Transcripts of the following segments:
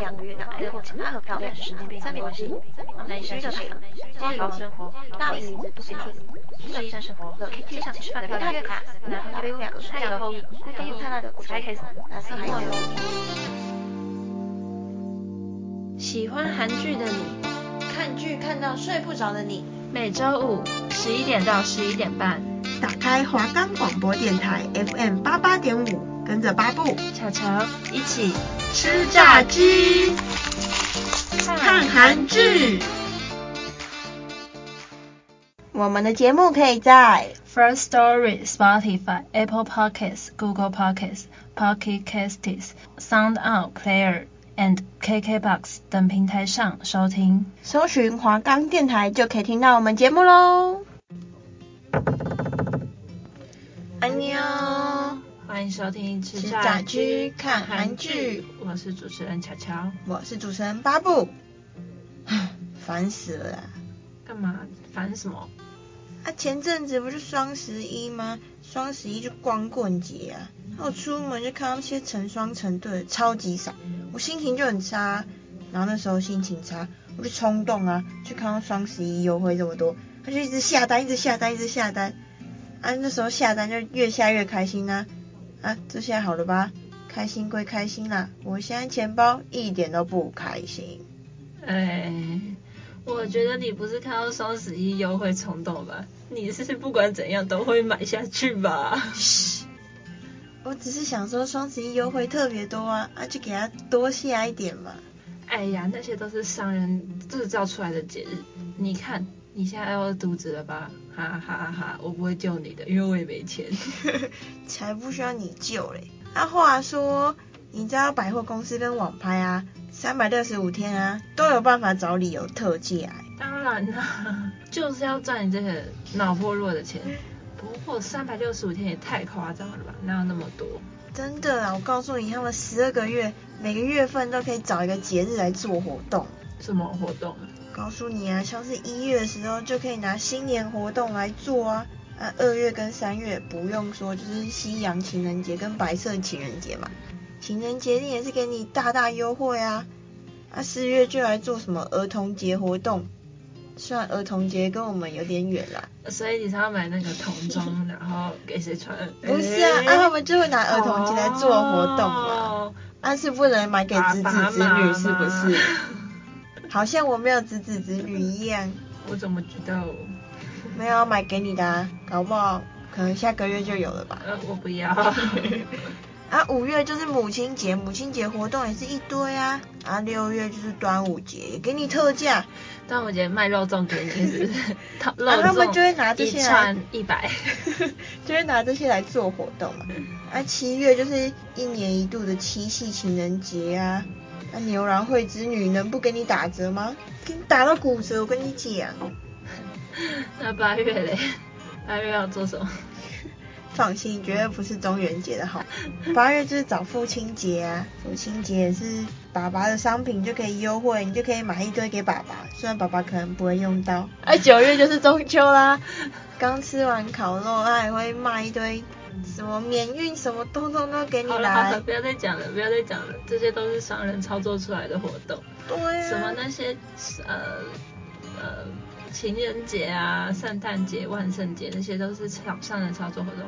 两个月的爱过程，和漂亮十年变三年关系，内需的水，花园生活，大理女子不幸福，水上生活，街上吃饭的漂亮卡，然后还有两个太阳的后裔，还有灿烂的五彩 case，蓝色海有。喜欢韩剧的你，看剧看到睡不着的你，每周五十一点到十一点半，打开华冈广播电台 FM 八八点五。跟着八布、巧巧一起吃炸鸡，看韩剧。我们的节目可以在 First Story、Spotify、Apple Podcasts、Google Podcasts、Pocket Casts、Sound On Player and KKBox 等平台上收听。搜寻华冈电台就可以听到我们节目喽。安妞。欢迎收听吃炸，鸡看韩剧，我是主持人巧巧，我是主持人巴布。烦死了啦！干嘛？烦什么？啊，前阵子不是双十一吗？双十一就光棍节啊，我出门就看到那些成双成对的，超级少，我心情就很差。然后那时候心情差，我就冲动啊，去看到双十一优惠这么多，他就一直下单，一直下单，一直下单。啊，那时候下单就越下越开心啊。啊，这下好了吧？开心归开心啦，我现在钱包一点都不开心。哎，我觉得你不是看到双十一优惠冲动吧？你是不管怎样都会买下去吧？嘘，我只是想说双十一优惠特别多啊，啊就给他多下一点嘛。哎呀，那些都是商人制造出来的节日，你看。你现在要饿肚子了吧？哈哈哈哈！我不会救你的，因为我也没钱。才不需要你救嘞！啊，话说，你知道百货公司跟网拍啊，三百六十五天啊，都有办法找理由特价。当然啦，就是要赚你这些脑破弱的钱。不过三百六十五天也太夸张了吧？哪有那么多？真的啊！我告诉你，他们十二个月，每个月份都可以找一个节日来做活动。什么活动？告诉你啊，像是一月的时候就可以拿新年活动来做啊，啊，二月跟三月不用说，就是西洋情人节跟白色情人节嘛，情人节也是给你大大优惠啊，啊，四月就来做什么儿童节活动，虽然儿童节跟我们有点远啦，所以你才要买那个童装，然后给谁穿？不是啊，啊，他们就会拿儿童节来做活动嘛，但、哦。啊、是不能买给子子子女，是不是？好像我没有子子子女一样，我怎么知道？没有买给你的啊，搞不好可能下个月就有了吧。呃，我不要。啊，五月就是母亲节，母亲节活动也是一堆啊。啊，六月就是端午节，也给你特价。端午节卖肉粽给你是不是？啊，他们就会拿这些来，一串 一百，就会拿这些来做活动嘛。啊，七月就是一年一度的七夕情人节啊。那牛郎会织女能不给你打折吗？给你打到骨折，我跟你讲。那八月嘞？八月要做什么？放心，绝对不是中元节的好。八月就是找父亲节啊，父亲节也是爸爸的商品就可以优惠，你就可以买一堆给爸爸，虽然爸爸可能不会用到。哎，九月就是中秋啦，刚吃完烤肉，他还会卖一堆。什么免运，什么通通都给你来。好了好了，不要再讲了，不要再讲了，这些都是商人操作出来的活动。对啊。什么那些呃呃情人节啊、圣诞节、万圣节，那些都是商商人操作活动，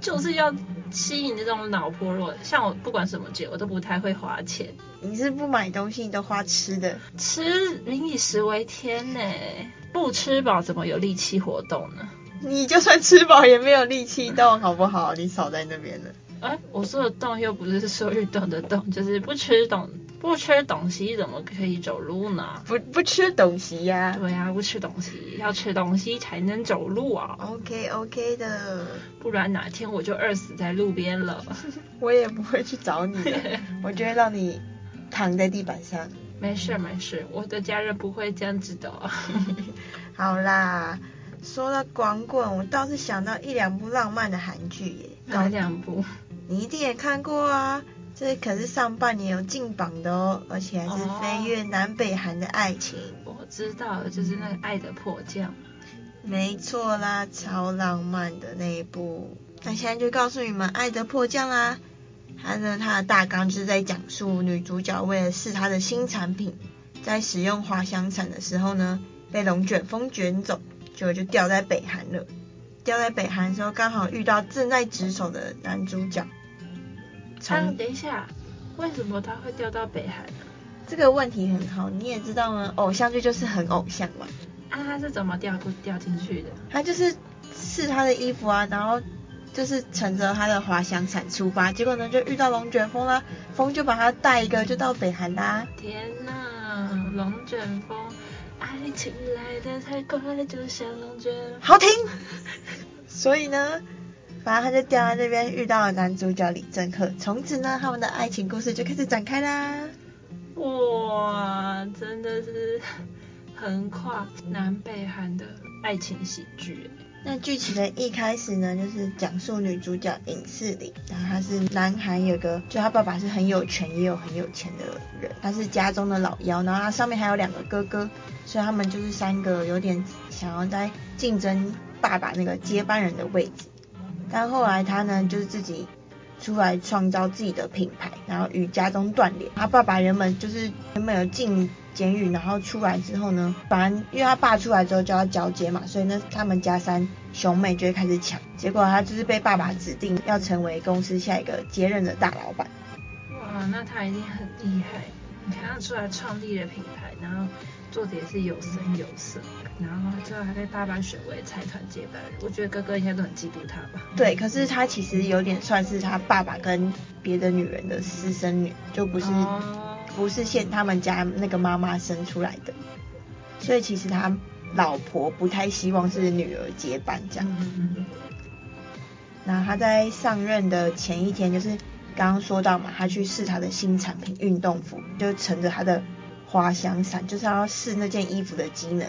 就是要吸引这种脑波弱。像我不管什么节，我都不太会花钱。你是不买东西，你都花吃的。吃民以食为天呢，不吃饱怎么有力气活动呢？你就算吃饱也没有力气动，好不好？你少在那边了。哎，我说的动又不是说运动的动，就是不吃东不吃东西怎么可以走路呢？不不吃东西呀、啊？对呀、啊，不吃东西，要吃东西才能走路啊。OK OK 的，不然哪天我就饿死在路边了。我也不会去找你的，我就会让你躺在地板上。没事没事，我的家人不会这样子的。好啦。说到光棍，我倒是想到一两部浪漫的韩剧耶。哪两部？你一定也看过啊，这可是上半年有进榜的哦，而且还是飞越南北韩的爱情。哦、我知道，就是那个《爱的迫降》。没错啦，超浪漫的那一部。那现在就告诉你们《爱的迫降》啦。它呢它的大纲就是在讲述女主角为了试她的新产品，在使用滑翔伞的时候呢，被龙卷风卷走，结果就掉在北韩了。掉在北韩的时候，刚好遇到正在值守的男主角。啊，等一下，为什么他会掉到北韩呢？这个问题很好，你也知道吗？偶像剧就是很偶像嘛。啊，他是怎么掉掉进去的？他就是试他的衣服啊，然后就是乘着他的滑翔伞出发，结果呢就遇到龙卷风啦，风就把他带一个就到北韩啦。天呐，龙卷风，爱情来得太快，就像龙卷。好听。所以呢，反正他就掉在那边，遇到了男主角李正赫，从此呢，他们的爱情故事就开始展开啦。哇，真的是横跨南北韩的爱情喜剧。那剧情的一开始呢，就是讲述女主角尹世里，然后她是南韩有个，就她爸爸是很有权也有很有钱的人，他是家中的老幺，然后他上面还有两个哥哥，所以他们就是三个有点想要在竞争。爸爸那个接班人的位置，但后来她呢，就是自己出来创造自己的品牌，然后与家中断联。他爸爸原本就是原本有进监狱，然后出来之后呢，反正因为他爸出来之后就要交接嘛，所以呢，他们家三兄妹就会开始抢。结果他就是被爸爸指定要成为公司下一个接任的大老板。哇，那他一定很厉害！你看他出来创立了品牌，然后。做的也是有声有色，然后最后还被爸爸选为财团接班人。我觉得哥哥应该都很嫉妒他吧？对，可是他其实有点算是他爸爸跟别的女人的私生女，就不是、哦、不是现他们家那个妈妈生出来的，所以其实他老婆不太希望是女儿接班这样。嗯。然后他在上任的前一天，就是刚刚说到嘛，他去试他的新产品运动服，就乘着他的。滑翔伞就是要试那件衣服的机能，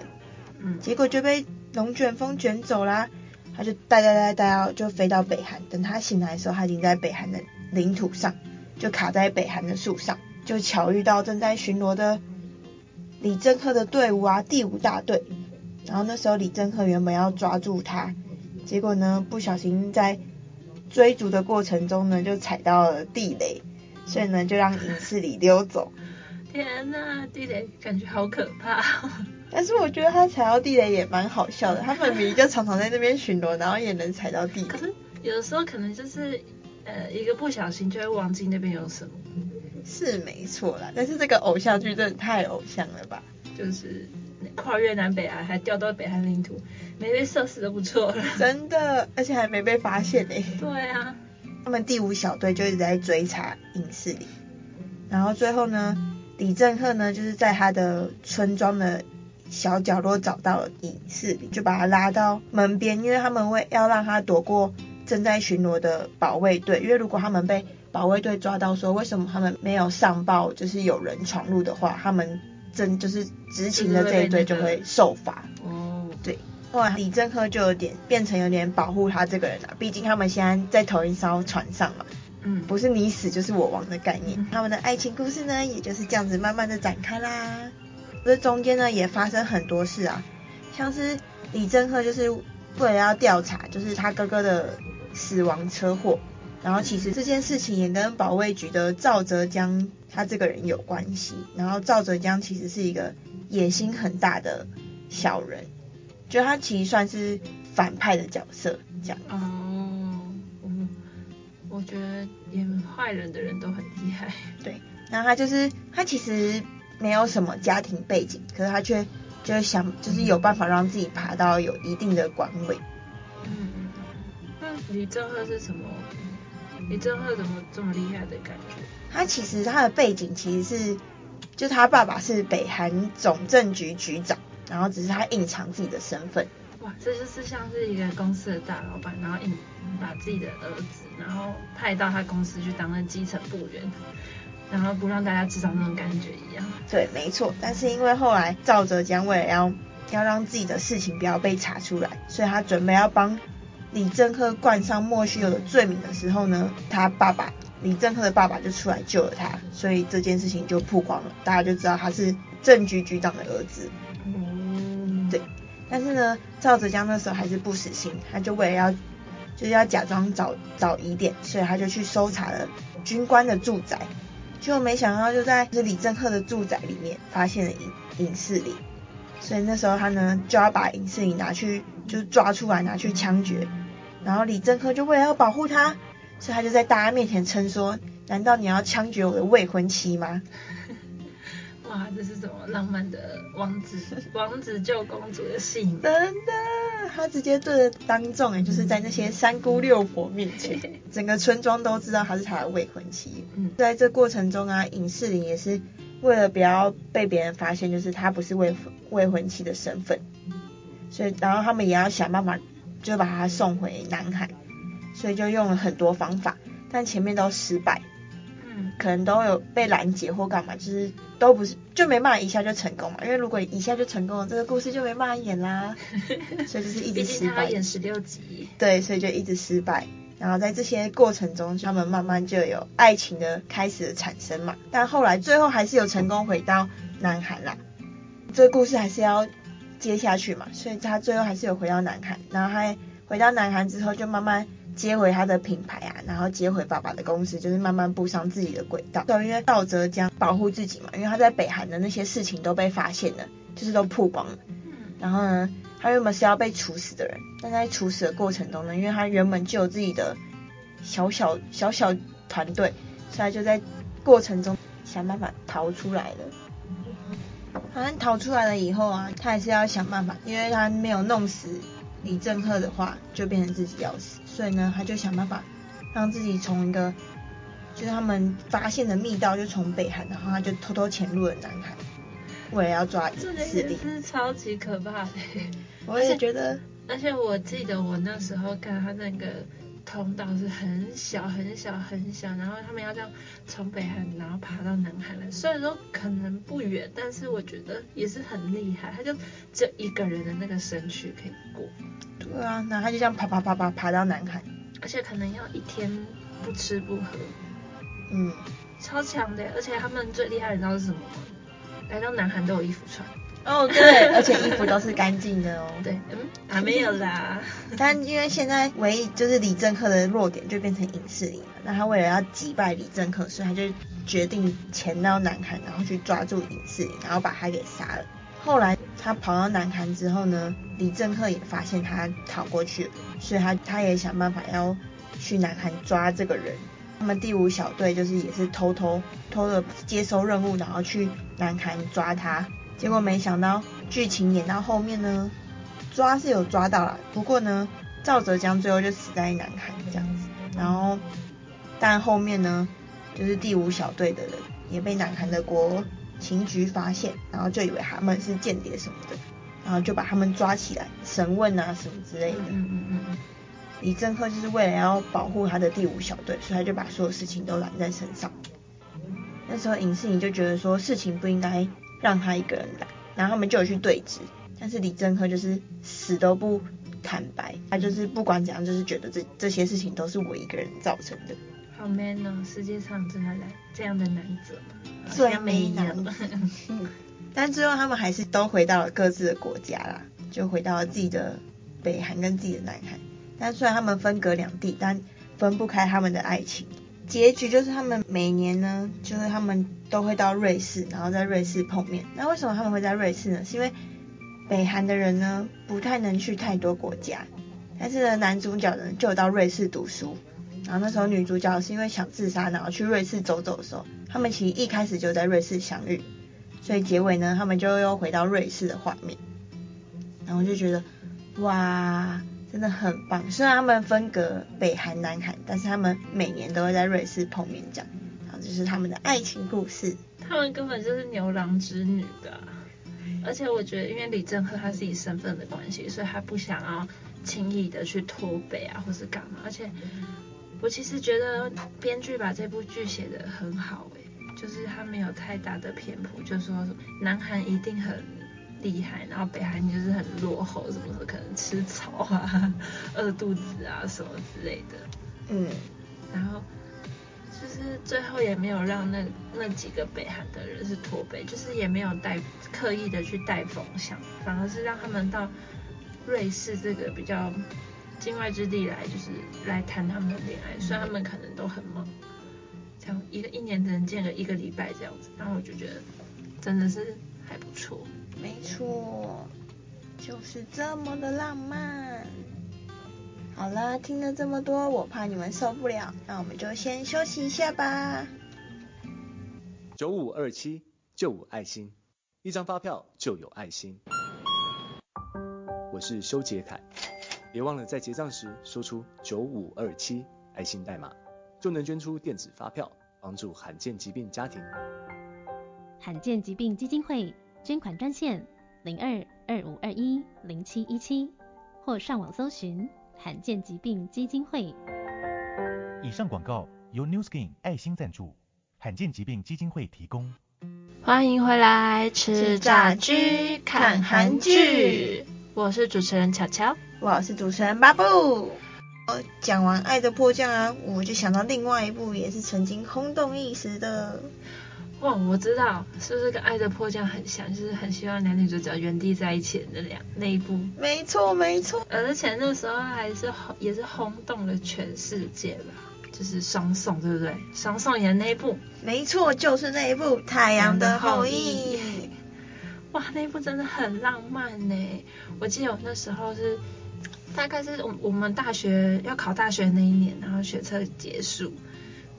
嗯，结果就被龙卷风卷走啦。他就带带带带到就飞到北韩，等他醒来的时候，他已经在北韩的领土上，就卡在北韩的树上，就巧遇到正在巡逻的李正赫的队伍啊，第五大队。然后那时候李正赫原本要抓住他，结果呢不小心在追逐的过程中呢就踩到了地雷，所以呢就让尹世里溜走。天呐，地雷感觉好可怕。但是我觉得他踩到地雷也蛮好笑的，他们明明就常常在那边巡逻，然后也能踩到地雷。可是有的时候可能就是呃一个不小心就会忘记那边有什么。是没错啦，但是这个偶像剧真的太偶像了吧？就是跨越南北韩还掉到北韩领土，没被射死都不错了。真的，而且还没被发现呢。对啊，他们第五小队就一直在追查影视里，然后最后呢？李正赫呢，就是在他的村庄的小角落找到了尹世里，就把他拉到门边，因为他们会要让他躲过正在巡逻的保卫队，因为如果他们被保卫队抓到说为什么他们没有上报，就是有人闯入的话，他们真就是执勤的这一队就会受罚。哦，对，后来李正赫就有点变成有点保护他这个人了，毕竟他们现在在同一艘船上嘛。嗯，不是你死就是我亡的概念。嗯、他们的爱情故事呢，也就是这样子慢慢的展开啦。这中间呢，也发生很多事啊，像是李正赫就是为了要调查，就是他哥哥的死亡车祸，然后其实这件事情也跟保卫局的赵泽江他这个人有关系。然后赵泽江其实是一个野心很大的小人，就他其实算是反派的角色这样。嗯我觉得演坏人的人都很厉害。对，然后他就是他其实没有什么家庭背景，可是他却就是想就是有办法让自己爬到有一定的官位。嗯，那李正赫是什么？李正赫怎么这么厉害的感觉？他其实他的背景其实是，就他爸爸是北韩总政局局长，然后只是他隐藏自己的身份。哇，这就是像是一个公司的大老板，然后隐把自己的儿子，然后派到他公司去当那基层部员，然后不让大家知道那种感觉一样。对，没错。但是因为后来赵泽江为了要要让自己的事情不要被查出来，所以他准备要帮李正赫冠上莫须有的罪名的时候呢，他爸爸李正赫的爸爸就出来救了他，所以这件事情就曝光了，大家就知道他是政局局长的儿子。嗯，对。但是呢，赵泽江那时候还是不死心，他就为了要就是要假装找找疑点，所以他就去搜查了军官的住宅，结果没想到就在就是李政赫的住宅里面发现了影影视里。所以那时候他呢就要把尹世里拿去，就抓出来拿去枪决。然后李政赫就为了要保护他，所以他就在大家面前称说：“难道你要枪决我的未婚妻吗？”哇，这是什么浪漫的王子 王子救公主的戏？真的，他直接对着当众哎，就是在那些三姑六婆面前，整个村庄都知道他是他的未婚妻。嗯，在这过程中啊，尹世林也是。为了不要被别人发现，就是他不是未未婚妻的身份，所以然后他们也要想办法，就把他送回南海，所以就用了很多方法，但前面都失败，嗯，可能都有被拦截或干嘛，就是都不是就没办法一下就成功嘛，因为如果一下就成功了，这个故事就没办法演啦，所以就是一直失败。毕竟他演十六集。对，所以就一直失败。然后在这些过程中，他们慢慢就有爱情的开始的产生嘛。但后来最后还是有成功回到南韩啦。这个故事还是要接下去嘛，所以他最后还是有回到南韩。然后他回到南韩之后，就慢慢接回他的品牌啊，然后接回爸爸的公司，就是慢慢步上自己的轨道。对，因为赵泽江保护自己嘛，因为他在北韩的那些事情都被发现了，就是都曝光了。然后呢，他原本是要被处死的人，但在处死的过程中呢，因为他原本就有自己的小小小小团队，所以他就在过程中想办法逃出来了。反正逃出来了以后啊，他还是要想办法，因为他没有弄死李正赫的话，就变成自己要死，所以呢，他就想办法让自己从一个就是他们发现的密道，就从北韩，然后他就偷偷潜入了南韩。为了要抓尹世里，是超级可怕的。我也觉得而，而且我记得我那时候看他那个通道是很小很小很小，然后他们要这样从北韩然后爬到南韩来，虽然说可能不远，但是我觉得也是很厉害，他就只有一个人的那个身躯可以过。对啊，然后他就这样爬爬爬爬爬到南韩，而且可能要一天不吃不喝。嗯，超强的，而且他们最厉害的你知道是什么吗？来到南韩都有衣服穿哦，对，而且衣服都是干净的哦。对，嗯，还、啊、没有啦。但因为现在唯一就是李政客的弱点就变成尹世里了，那他为了要击败李政客，所以他就决定潜到南韩，然后去抓住尹世里，然后把他给杀了。后来他跑到南韩之后呢，李政客也发现他逃过去了，所以他他也想办法要去南韩抓这个人。他们第五小队就是也是偷偷偷的接收任务，然后去南韩抓他。结果没想到剧情演到后面呢，抓是有抓到了，不过呢，赵泽江最后就死在南韩这样子。然后，但后面呢，就是第五小队的人也被南韩的国情局发现，然后就以为他们是间谍什么的，然后就把他们抓起来审问啊什么之类的。嗯嗯嗯。李正赫就是为了要保护他的第五小队，所以他就把所有事情都揽在身上。那时候尹世里就觉得说事情不应该让他一个人来，然后他们就有去对峙，但是李正赫就是死都不坦白，他就是不管怎样，就是觉得这这些事情都是我一个人造成的。好 man 哦，世界上真的来这样的男子最没男。但最后他们还是都回到了各自的国家啦，就回到了自己的北韩跟自己的南韩。但虽然他们分隔两地，但分不开他们的爱情。结局就是他们每年呢，就是他们都会到瑞士，然后在瑞士碰面。那为什么他们会在瑞士呢？是因为北韩的人呢不太能去太多国家，但是呢男主角呢就到瑞士读书。然后那时候女主角是因为想自杀，然后去瑞士走走的时候，他们其实一开始就在瑞士相遇，所以结尾呢他们就又回到瑞士的画面。然后就觉得哇。真的很棒，虽然他们分隔北韩、南韩，但是他们每年都会在瑞士碰面，这样，然后就是他们的爱情故事。他们根本就是牛郎织女的，而且我觉得，因为李正赫他自己身份的关系，所以他不想要轻易的去脱北啊，或是干嘛。而且，我其实觉得编剧把这部剧写得很好，欸，诶，就是他没有太大的偏颇，就是说南韩一定很厉害，然后北韩就是很落后，什么的可能吃草啊、饿肚子啊什么之类的。嗯，然后就是最后也没有让那那几个北韩的人是驼背，就是也没有带刻意的去带风向，反而是让他们到瑞士这个比较境外之地来，就是来谈他们的恋爱，虽然他们可能都很忙。像一个一年只能见个一个礼拜这样子，然后我就觉得真的是还不错。没错，就是这么的浪漫。好了，听了这么多，我怕你们受不了，那我们就先休息一下吧。九五二七就五爱心，一张发票就有爱心。我是修杰楷，别忘了在结账时说出九五二七爱心代码。就能捐出电子发票，帮助罕见疾病家庭。罕见疾病基金会捐款专线零二二五二一零七一七，或上网搜寻罕见疾病基金会。以上广告由 New Skin 爱心赞助，罕见疾病基金会提供。欢迎回来吃炸鸡看韩剧，我是主持人巧巧，我是主持人巴布。讲完《爱的迫降》啊，我就想到另外一部也是曾经轰动一时的。哇，我知道，是不是跟《爱的迫降》很像？就是很希望男女主角原地在一起的那两那一部。没错，没错。而且那时候还是也是轰动了全世界吧，就是双宋，对不对？双宋演的那一部。没错，就是那一部《太阳的后裔》。哇，那一部真的很浪漫呢。我记得我那时候是。大概是我我们大学要考大学那一年，然后学测结束，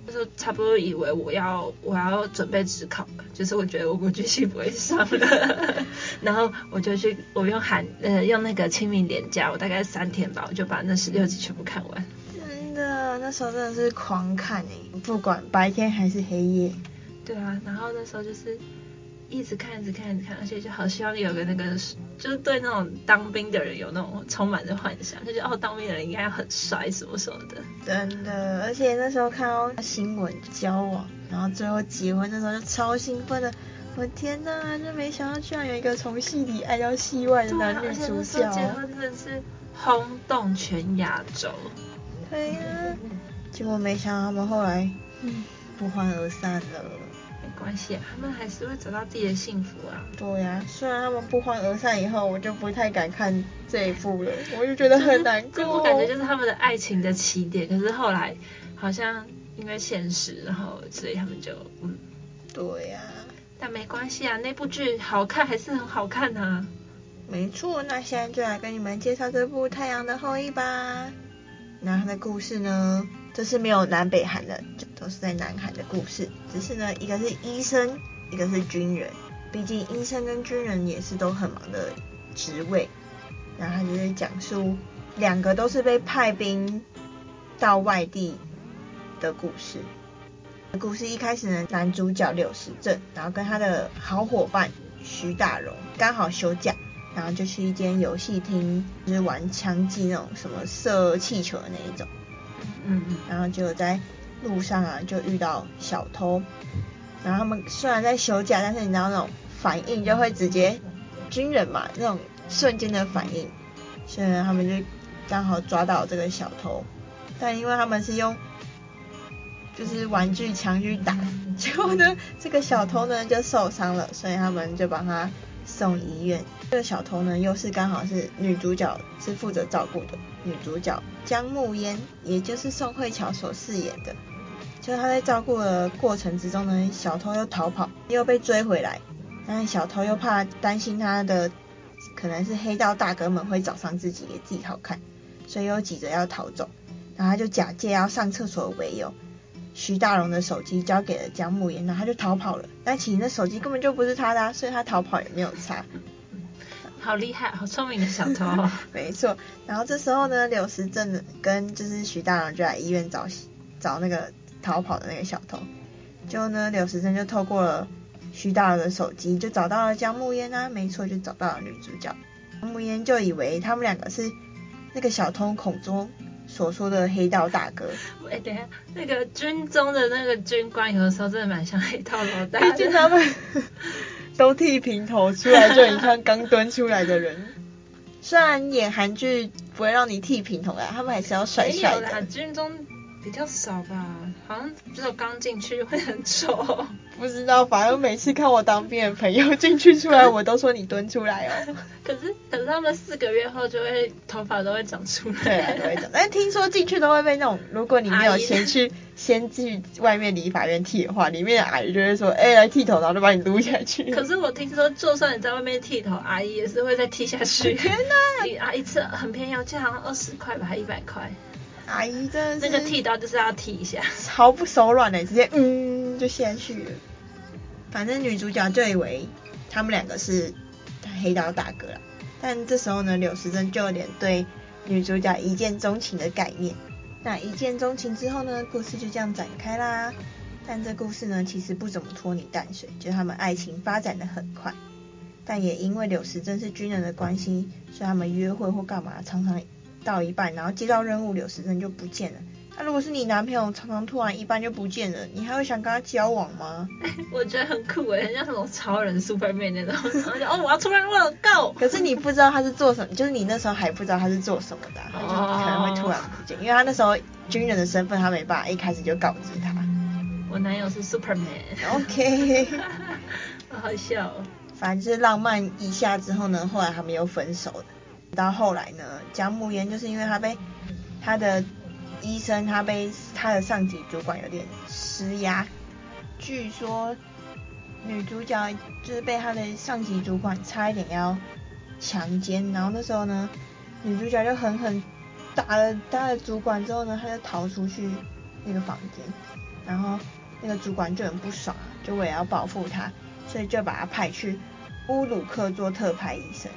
就是差不多以为我要我要准备职考了，就是我觉得我估计是不会上了，然后我就去我用寒呃用那个清明连假，我大概三天吧，我就把那十六集全部看完。真的，那时候真的是狂看诶，不管白天还是黑夜。对啊，然后那时候就是。一直看，一直看，一直看，而且就好希望有个那个，就是对那种当兵的人有那种充满着幻想，就觉得哦，当兵的人应该很帅什么什么的。真的，而且那时候看到新闻交往，然后最后结婚的时候就超兴奋的，我天呐，就没想到居然有一个从戏里爱到戏外的男女主角。对啊，结婚真的是轰动全亚洲。对呀、啊，结果没想到他们后来嗯不欢而散了。没关系，他们还是会找到自己的幸福啊。对呀、啊，虽然他们不欢而散以后，我就不太敢看这一部了，我就觉得很难过。这部感觉就是他们的爱情的起点，可是后来好像因为现实，然后所以他们就嗯。对呀、啊。但没关系啊，那部剧好看还是很好看啊。没错，那现在就来跟你们介绍这部《太阳的后裔》吧。那他的故事呢？这是没有南北韩的，就都是在南韩的故事。只是呢，一个是医生，一个是军人。毕竟医生跟军人也是都很忙的职位。然后他就是讲述两个都是被派兵到外地的故事。故事一开始呢，男主角柳时镇，然后跟他的好伙伴徐大荣刚好休假，然后就去一间游戏厅，就是玩枪击那种什么射气球的那一种。嗯嗯，然后就在路上啊，就遇到小偷，然后他们虽然在休假，但是你知道那种反应就会直接军人嘛，那种瞬间的反应，所以呢，他们就刚好抓到这个小偷，但因为他们是用就是玩具枪去打，结果呢，这个小偷呢就受伤了，所以他们就帮他送医院。这个小偷呢，又是刚好是女主角是负责照顾的女主角姜暮烟，也就是宋慧乔所饰演的。就他在照顾的过程之中呢，小偷又逃跑，又被追回来，但是小偷又怕担心他的可能是黑道大哥们会找上自己给自己好看，所以又急着要逃走，然后他就假借要上厕所为由，徐大荣的手机交给了姜暮嫣，然后他就逃跑了。但其实那手机根本就不是他的啊，所以他逃跑也没有差。好厉害，好聪明的小偷哦。没错，然后这时候呢，柳时镇跟就是徐大荣就来医院找找那个逃跑的那个小偷。就呢，柳时珍就透过了徐大荣的手机，就找到了姜暮烟啊，没错，就找到了女主角。姜暮嫣就以为他们两个是那个小偷口中所说的黑道大哥。哎，等一下，那个军中的那个军官有的时候真的蛮像黑道老大的。毕竟他们。都剃平头出来，就很像刚蹲出来的人。虽然演韩剧不会让你剃平头啊，他们还是要帅帅的。军中。比较少吧，好像只有刚进去会很丑。不知道，反正每次看我当兵的朋友进去出来，我都说你蹲出来哦。可是，可是他们四个月后就会头发都会长出来。对啊，都会长。但听说进去都会被那种，如果你没有先去先去外面理发院剃的话，里面的阿姨就会说，哎、欸，来剃头，然后就把你撸下去。可是我听说，就算你在外面剃头，阿姨也是会再剃下去。天哪！你啊，一次很便宜，我记得好像二十块吧，还一百块。阿姨真的那个剃刀就是要剃一下，毫不手软的，直接嗯就下去了。反正女主角就以为他们两个是黑道大哥了，但这时候呢，柳时珍就有点对女主角一见钟情的概念。那一见钟情之后呢，故事就这样展开啦。但这故事呢，其实不怎么拖泥带水，就他们爱情发展的很快。但也因为柳时珍是军人的关系，所以他们约会或干嘛常常。到一半，然后接到任务，柳时珍就不见了。那、啊、如果是你男朋友，常常突然一半就不见了，你还会想跟他交往吗？我觉得很酷诶，很像那种超人 Superman 那种。然后就哦，我要出任务了，Go！可是你不知道他是做什么，就是你那时候还不知道他是做什么的，他就可能会突然不见，因为他那时候军人的身份，他没办法一开始就告知他。我男友是 Superman。OK。好好笑。反正就是浪漫一下之后呢，后来他们又分手了。到后来呢，姜母盐就是因为他被他的医生，他被他的上级主管有点施压，据说女主角就是被他的上级主管差一点要强奸，然后那时候呢，女主角就狠狠打了他的主管之后呢，他就逃出去那个房间，然后那个主管就很不爽，就为了要报复他，所以就把他派去乌鲁克做特派医生。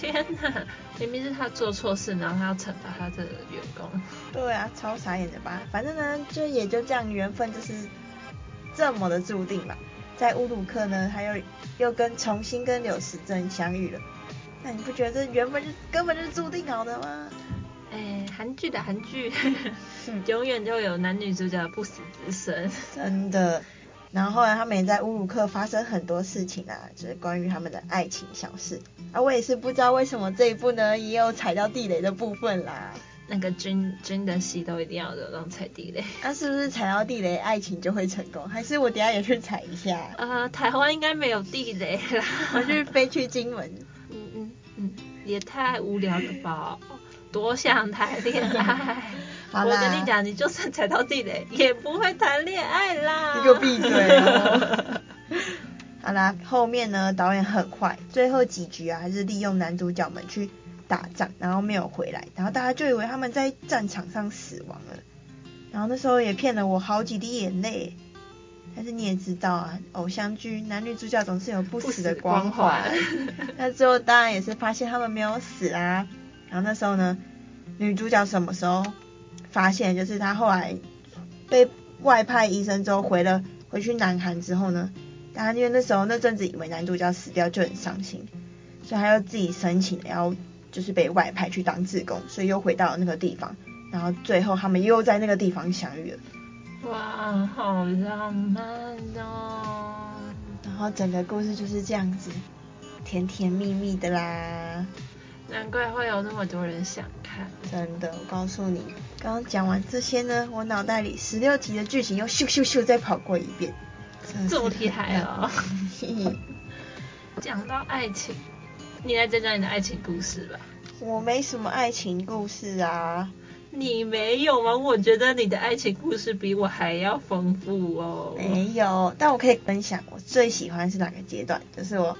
天呐，明明是他做错事，然后他要惩罚他的员工。对啊，超傻眼的吧？反正呢，就也就这样，缘分就是这么的注定吧。在乌鲁克呢，他又又跟重新跟柳时珍相遇了。那你不觉得这缘分就根本就是注定好的吗？哎，韩剧的韩剧，永远就有男女主角不死之身。真的。然后后来他们也在乌鲁克发生很多事情啊，就是关于他们的爱情小事啊。我也是不知道为什么这一部呢也有踩到地雷的部分啦。那个军军的戏都一定要有这种踩地雷。那、啊、是不是踩到地雷，爱情就会成功？还是我等下也去踩一下？呃，台湾应该没有地雷啦。我去飞去金门。嗯嗯嗯，也太无聊了吧。多想谈恋爱，我跟你讲，你就算踩到地雷，也不会谈恋爱啦。你给我闭嘴哦！好啦，后面呢，导演很坏，最后几局啊，还是利用男主角们去打仗，然后没有回来，然后大家就以为他们在战场上死亡了，然后那时候也骗了我好几滴眼泪。但是你也知道啊，偶像剧男女主角总是有不死的光环，那最后当然也是发现他们没有死啊。然后那时候呢，女主角什么时候发现？就是他后来被外派医生之后回了回去南韩之后呢，当然因为那时候那阵子以为男主角死掉就很伤心，所以他又自己申请了要就是被外派去当志工，所以又回到了那个地方，然后最后他们又在那个地方相遇了。哇，好浪漫哦！然后整个故事就是这样子，甜甜蜜蜜的啦。难怪会有那么多人想看，真的，我告诉你，刚刚讲完这些呢，我脑袋里十六集的剧情又咻咻咻再跑过一遍，这么厉害哦！讲到爱情，你来讲讲你的爱情故事吧。我没什么爱情故事啊。你没有吗？我觉得你的爱情故事比我还要丰富哦。没有，但我可以分享我最喜欢是哪个阶段，就是我。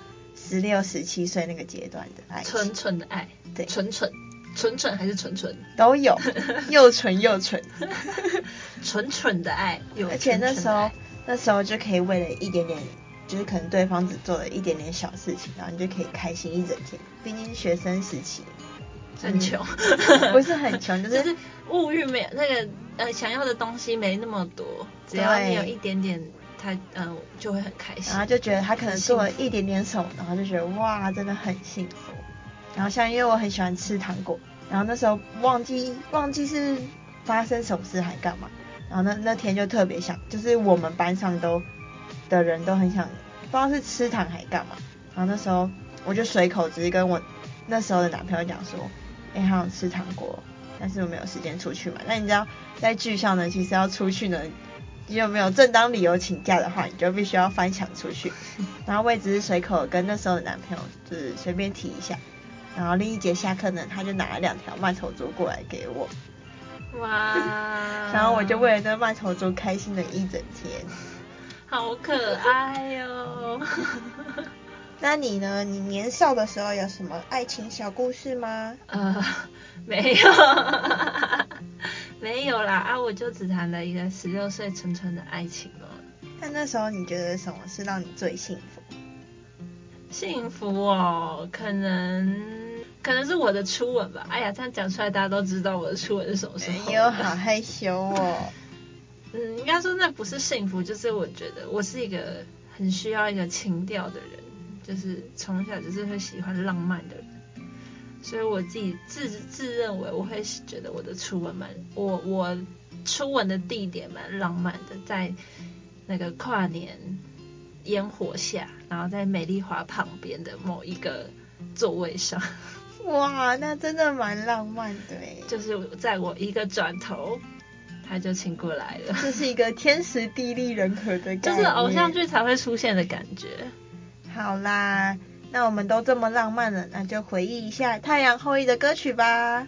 十六、十七岁那个阶段的爱，纯纯的爱，对，纯纯，纯纯还是纯纯，都有，又纯又纯，纯纯的爱，有，而且那时候那时候就可以为了一点点，就是可能对方只做了一点点小事情，然后你就可以开心一整天。毕竟学生时期。很穷，不是很穷，就是、就是、物欲没有那个呃想要的东西没那么多，只要你有一点点。他嗯就会很开心，然后就觉得他可能做了一点点什么，然后就觉得哇真的很幸福。然后像因为我很喜欢吃糖果，然后那时候忘记忘记是发生什么事还干嘛，然后那那天就特别想，就是我们班上都的人都很想不知道是吃糖还干嘛。然后那时候我就随口只是跟我那时候的男朋友讲说，哎，好想吃糖果，但是我没有时间出去嘛。那你知道在剧校呢，其实要出去呢，你有没有正当理由请假的话，你就必须要翻墙出去。然后我也只是随口跟那时候的男朋友就是随便提一下。然后另一节下课呢，他就拿了两条曼陀珠过来给我。哇！然后我就为了那曼陀珠开心了一整天。好可爱哟、哦！那你呢？你年少的时候有什么爱情小故事吗？呃，没有，没有啦啊！我就只谈了一个十六岁纯纯的爱情哦。那那时候你觉得什么是让你最幸福？幸福哦，可能可能是我的初吻吧。哎呀，这样讲出来大家都知道我的初吻是什么时候。哎呦，好害羞哦。嗯，应该说那不是幸福，就是我觉得我是一个很需要一个情调的人，就是从小就是会喜欢浪漫的人，所以我自己自自认为我会觉得我的初吻蛮我我初吻的地点蛮浪漫的，在那个跨年烟火下，然后在美丽华旁边的某一个座位上。哇，那真的蛮浪漫的诶。就是在我一个转头。他就请过来了，这是一个天时地利人和的感觉，就是偶像剧才会出现的感觉。好啦，那我们都这么浪漫了，那就回忆一下《太阳后裔》的歌曲吧。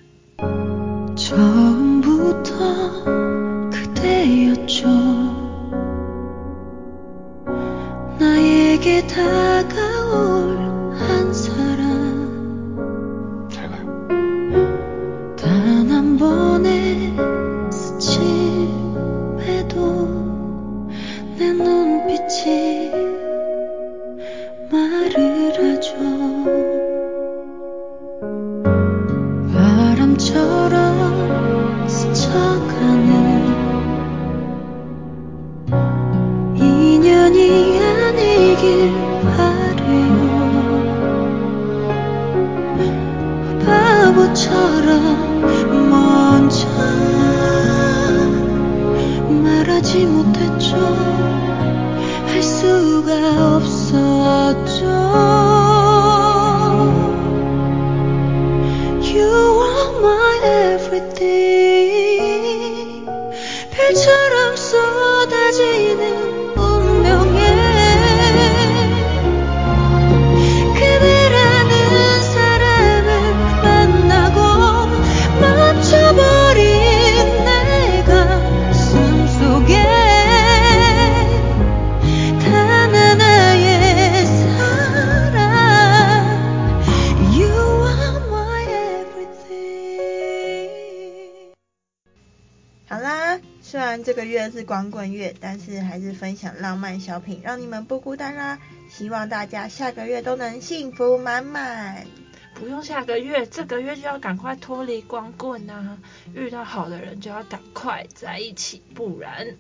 这个月是光棍月，但是还是分享浪漫小品，让你们不孤单啦。希望大家下个月都能幸福满满。不用下个月，这个月就要赶快脱离光棍啊！遇到好的人就要赶快在一起，不然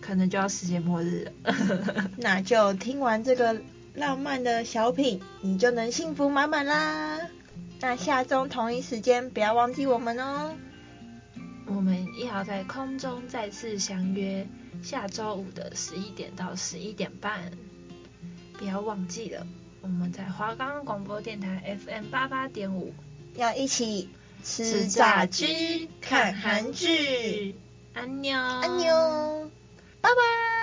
可能就要世界末日了。那就听完这个浪漫的小品，你就能幸福满满啦。那下周同一时间不要忘记我们哦。我们要在空中再次相约，下周五的十一点到十一点半，不要忘记了，我们在华冈广播电台 FM 八八点五，要一起吃炸鸡、看韩剧，安妞，安妞，拜拜。